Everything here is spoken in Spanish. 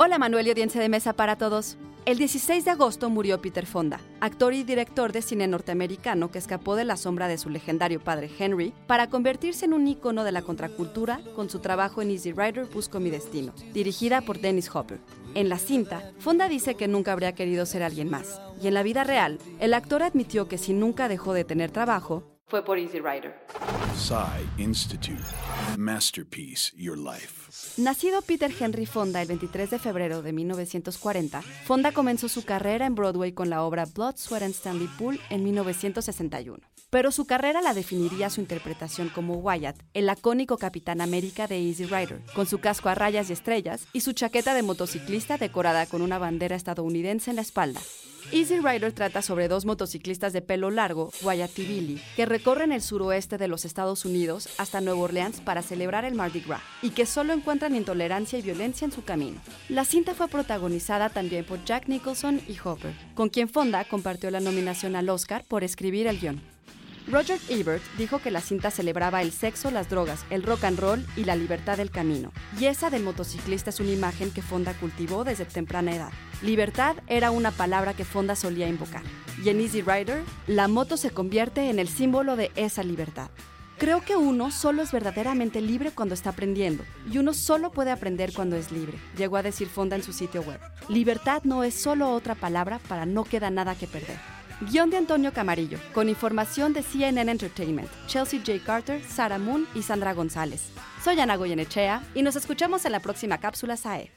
Hola Manuel y audiencia de mesa para todos. El 16 de agosto murió Peter Fonda, actor y director de cine norteamericano que escapó de la sombra de su legendario padre Henry para convertirse en un ícono de la contracultura con su trabajo en Easy Rider Busco mi destino, dirigida por Dennis Hopper. En la cinta, Fonda dice que nunca habría querido ser alguien más, y en la vida real, el actor admitió que si nunca dejó de tener trabajo, fue por Easy Rider. Institute. Masterpiece Your Life. Nacido Peter Henry Fonda el 23 de febrero de 1940, Fonda comenzó su carrera en Broadway con la obra Blood, Sweat and Stanley Pool en 1961. Pero su carrera la definiría su interpretación como Wyatt, el lacónico Capitán América de Easy Rider, con su casco a rayas y estrellas y su chaqueta de motociclista decorada con una bandera estadounidense en la espalda. Easy Rider trata sobre dos motociclistas de pelo largo, Billy, que recorren el suroeste de los Estados Unidos hasta Nueva Orleans para celebrar el Mardi Gras y que solo encuentran intolerancia y violencia en su camino. La cinta fue protagonizada también por Jack Nicholson y Hopper, con quien Fonda compartió la nominación al Oscar por escribir el guion. Roger Ebert dijo que la cinta celebraba el sexo, las drogas, el rock and roll y la libertad del camino. Y esa del motociclista es una imagen que Fonda cultivó desde temprana edad. Libertad era una palabra que Fonda solía invocar. Y en Easy Rider, la moto se convierte en el símbolo de esa libertad. Creo que uno solo es verdaderamente libre cuando está aprendiendo, y uno solo puede aprender cuando es libre, llegó a decir Fonda en su sitio web. Libertad no es solo otra palabra para no queda nada que perder. Guión de Antonio Camarillo, con información de CNN Entertainment, Chelsea J. Carter, Sarah Moon y Sandra González. Soy Ana Goyenechea y nos escuchamos en la próxima cápsula SAE.